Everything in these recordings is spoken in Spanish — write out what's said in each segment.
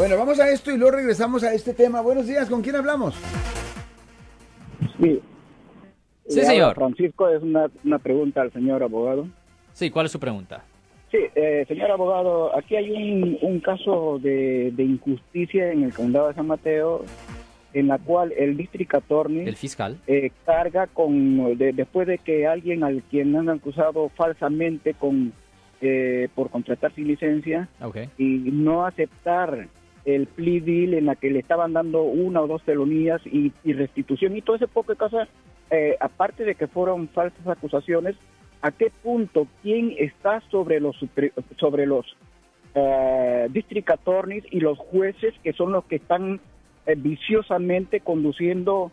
Bueno, vamos a esto y luego regresamos a este tema. Buenos días, ¿con quién hablamos? Sí. Señor. Francisco, es una, una pregunta al señor abogado. Sí, ¿cuál es su pregunta? Sí, eh, señor abogado, aquí hay un, un caso de, de injusticia en el condado de San Mateo, en la cual el district attorney El fiscal. eh, carga con, de- después de que alguien al quien han acusado falsamente con eh, por contratar sin licencia y no aceptar el plea deal en la que le estaban dando una o dos felonías y, y restitución y todo ese poco de cosas, eh, aparte de que fueron falsas acusaciones, ¿a qué punto quién está sobre los sobre los eh, district attorneys y los jueces que son los que están eh, viciosamente conduciendo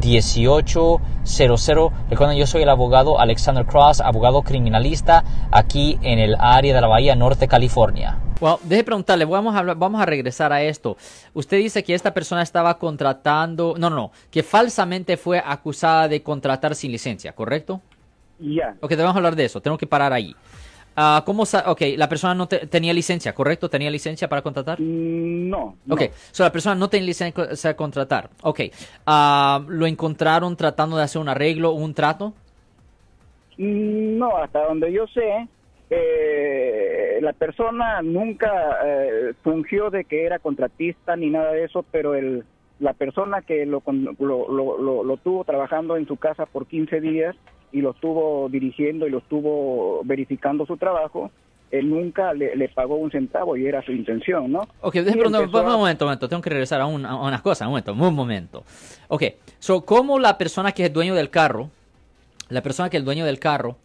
1-800-530-1800. Recuerden, yo soy el abogado Alexander Cross, abogado criminalista aquí en el área de la Bahía Norte, California. Well, deje preguntarle, vamos a, hablar- vamos a regresar a esto. Usted dice que esta persona estaba contratando, no, no, no, que falsamente fue acusada de contratar sin licencia, ¿correcto? Ya. Ok, debemos hablar de eso, tengo que parar ahí. Ah, ¿Cómo sa- Ok, la persona no te- tenía licencia, ¿correcto? ¿Tenía licencia para contratar? Mm, No. no. Ok, so la persona no tenía licencia para contratar. Ok, Ah, ¿lo encontraron tratando de hacer un arreglo o un trato? Mm, No, hasta donde yo sé, eh, la persona nunca eh, fungió de que era contratista ni nada de eso, pero el, la persona que lo, lo, lo- lo tuvo trabajando en su casa por 15 días y lo estuvo dirigiendo y lo estuvo verificando su trabajo, él nunca le, le pagó un centavo y era su intención, ¿no? Ok, preguntar- empezó un a- momento, un momento, tengo que regresar a, un- a unas cosas, un momento, un momento. Ok, so, ¿cómo la persona que es dueño del carro, la persona que es dueño del carro,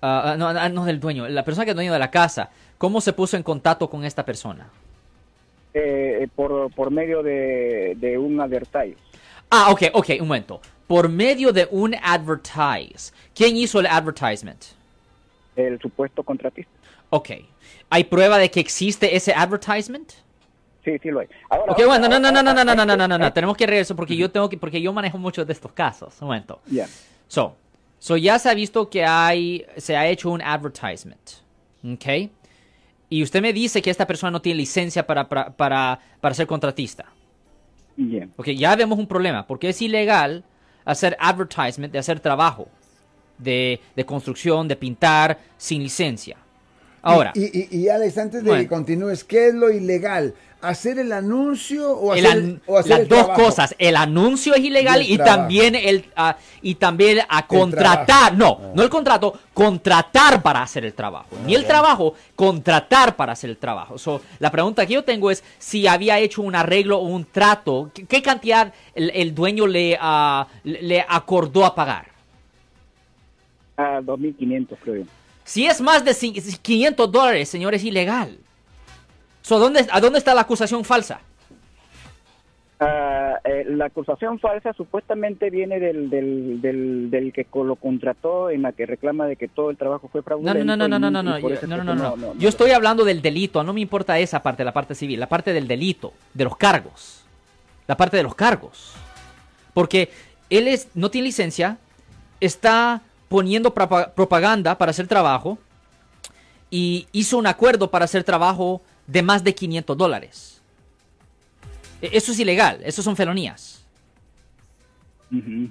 ah, no, ah, no del dueño, la persona que es dueño de la casa, ¿cómo se puso en contacto con esta persona? eh, por, por medio de, de un advertise. Ah, ok, ok, un momento. Por medio de un advertise. ¿Quién hizo el advertisement? el supuesto contratista. Ok. ¿Hay prueba de que existe ese advertisement? Sí, sí lo hay. Ahora, Ok, bueno, no, no, no, no, no, no, no, no, no, no, tenemos que regresar porque yo tengo que, porque yo manejo muchos de estos casos. Un momento. Ya. So, so ya se ha visto que hay, se ha hecho un advertisement, ¿ok? Y usted me dice que esta persona no tiene licencia para, para, para, para ser contratista. Bien. Ok, ya vemos un problema, porque es ilegal hacer advertisement, de hacer trabajo de, de construcción, de pintar, sin licencia. Ahora, Y, y, y Alex, antes de Bueno. que continúes, ¿qué es lo ilegal? ¿Hacer el anuncio o el hacer, an- o hacer las el dos trabajo? cosas, el anuncio es ilegal Y el también el ah, y también a contratar, no, no el contrato, contratar para hacer el trabajo, ni el trabajo, contratar para hacer el trabajo. So, la pregunta que yo tengo es si había hecho un arreglo o un trato, ¿qué, qué cantidad el, el dueño le, ah, le le acordó a pagar? A 2.500, creo yo. Si es más de cin- 500 dólares, señor, es ilegal. So, ¿dónde, ¿A dónde está la acusación falsa? Ah, eh, la acusación falsa supuestamente viene del, del, del, del que lo contrató en la que reclama de que todo el trabajo fue No, fraudulento. no, no, no, y- no, no, no, yo- no, no, no, no. Yo estoy hablando del delito, no me importa esa parte, la parte civil, la parte del delito, de los cargos. La parte de los cargos. Porque él es, no tiene licencia, está poniendo propa- propaganda para hacer trabajo y hizo un acuerdo para hacer trabajo de más de 500 dólares. E- Eso es ilegal, eso son felonías.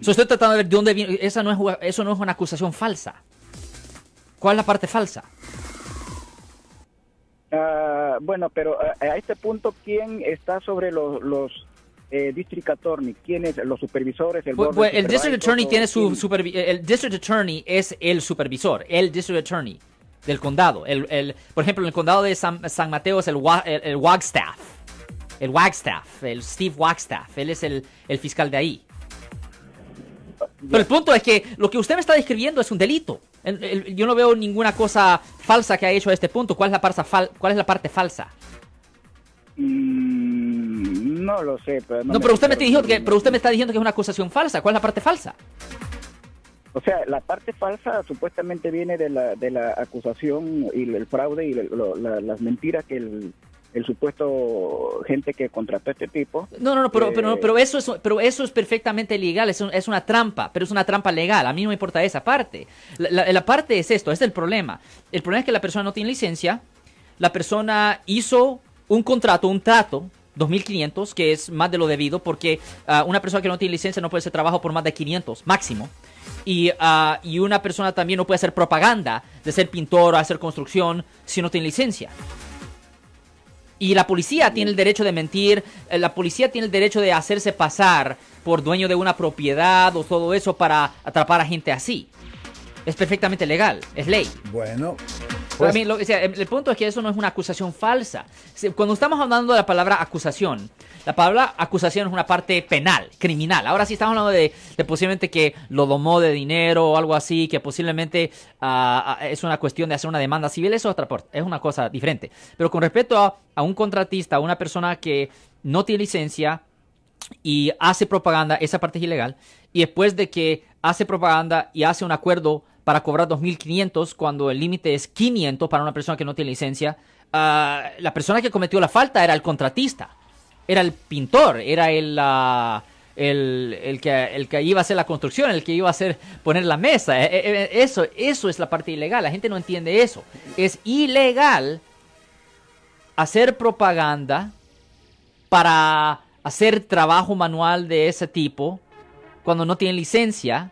So, estoy tratando de ver de dónde viene. Esa no es, eso no es una acusación falsa. ¿Cuál es la parte falsa? Ah, bueno, pero ah, a este punto, ¿quién está sobre los, los eh, district attorney? ¿Quién es? ¿Los supervisores? El, Pues, pues, el district attorney tiene su supervi- el district attorney es el supervisor, el district attorney del condado. El, el- por ejemplo, en el condado de San, San Mateo es el, el, el Wagstaff. El Wagstaff, el Steve Wagstaff. Él es el, el fiscal de ahí. Pero el punto es que lo que usted me está describiendo es un delito. El- el- yo no veo ninguna cosa falsa que ha hecho a este punto. ¿Cuál es la, parte fal- cuál es la parte falsa? Mm, No lo sé, pero No, pero usted me está diciendo que, pero usted me está diciendo que es una acusación falsa. ¿Cuál es la parte falsa? O sea, la parte falsa supuestamente viene de la, de la acusación y el fraude y lo- la- las mentiras que el, el supuesto gente que contrató a este tipo. No, no, no, pero, eh, pero, pero eso es, pero eso es perfectamente legal, es, un- es una trampa, pero es una trampa legal. A mí no me importa esa parte. La, la- la parte es esto, este es el problema. El problema es que la persona no tiene licencia, la persona hizo un contrato, un trato, 2.500, que es más de lo debido, porque ah, una persona que no tiene licencia no puede hacer trabajo por más de 500, máximo. Y, ah, y una persona también no puede hacer propaganda de ser pintor o hacer construcción si no tiene licencia. Y la policía tiene el derecho de mentir, eh, la policía tiene el derecho de hacerse pasar por dueño de una propiedad o todo eso para atrapar a gente así. Es perfectamente legal, es ley. Bueno, pues, mí lo- o sea, el, punto es que eso no es una acusación falsa. Cuando estamos hablando de la palabra acusación, la palabra acusación es una parte penal, criminal. Ahora sí estamos hablando de, posiblemente que lo domó de dinero o algo así, que posiblemente ah, ah, es una cuestión de hacer una demanda civil, eso es otra es una cosa diferente. Pero con respecto a, a un contratista, a una persona que no tiene licencia, y hace propaganda, esa parte es ilegal, y después de que hace propaganda y hace un acuerdo para cobrar 2.500 cuando el límite es 500 para una persona que no tiene licencia, ah, la persona que cometió la falta era el contratista, era el pintor, era el... ah, el, el que, el que iba a hacer la construcción, el que iba a hacer poner la mesa. Eh, eh, eh, Eso, eso es la parte ilegal. La gente no entiende eso. Es ilegal hacer propaganda para hacer trabajo manual de ese tipo cuando no tienen licencia.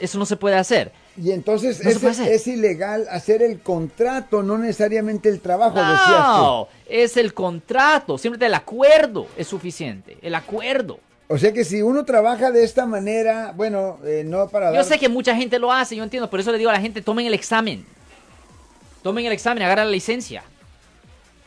Eso no se puede hacer. y entonces No es, ilegal hacer el contrato, no necesariamente el trabajo. No, es el contrato, simplemente el acuerdo es suficiente. El acuerdo. O sea que si uno trabaja de esta manera, bueno, eh, no para Yo dar- sé que mucha gente lo hace, yo entiendo, por eso le digo a la gente, tomen el examen. Tomen el examen, agarren la licencia.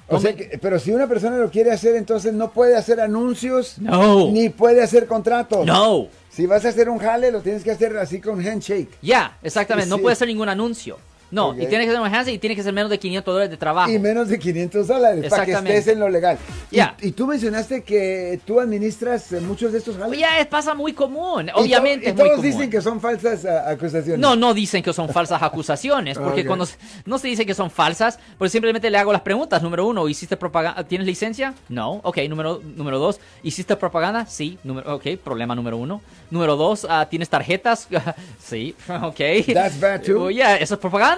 O sea que- pero si una persona lo quiere hacer, entonces no puede hacer anuncios, No. ni puede hacer contratos. No. Si vas a hacer un jale, lo tienes que hacer así con handshake. Ya, exactamente, no Sí. puede hacer ningún anuncio. No, Ok. y tiene que ser un enhance y tiene que ser menos de 500 dólares de trabajo. Y menos de 500 dólares para que estés en lo legal. Y- Ya. Y, tú mencionaste que tú administras eh, muchos de estos jales. Ya es, pasa muy común, Y to- obviamente Y, es muy todos común. dicen que son falsas ah, acusaciones. No, no dicen que son falsas acusaciones, porque Ok. cuando no se dice que son falsas, pues simplemente le hago las preguntas. Número uno, ¿hiciste propaganda? ¿Tienes licencia? No. Ok, número, número dos, ¿hiciste propaganda? Sí. Número, ok, problema número uno. Número dos, ah, ¿tienes tarjetas? sí. Ok. That's bad too. Oh, yeah, eso es propaganda.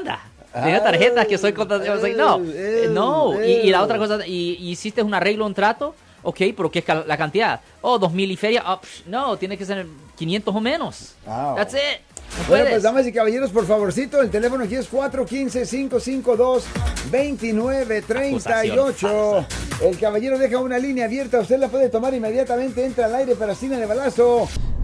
Tiene tarjetas que soy contra... soy- no, ew, eh, no. Y, y la otra cosa, ¿y, y hiciste un arreglo, un trato? Ok, pero ¿qué es la cantidad? Oh, dos mil y feria. Ah, psh, no, tiene que ser 500 o menos. Wow. That's it. No Bueno, puedes. pues damas y caballeros, por favorcito, el teléfono aquí es 415-552-2938. El caballero deja una línea abierta, usted la puede tomar inmediatamente, entra al aire para cine de balazo.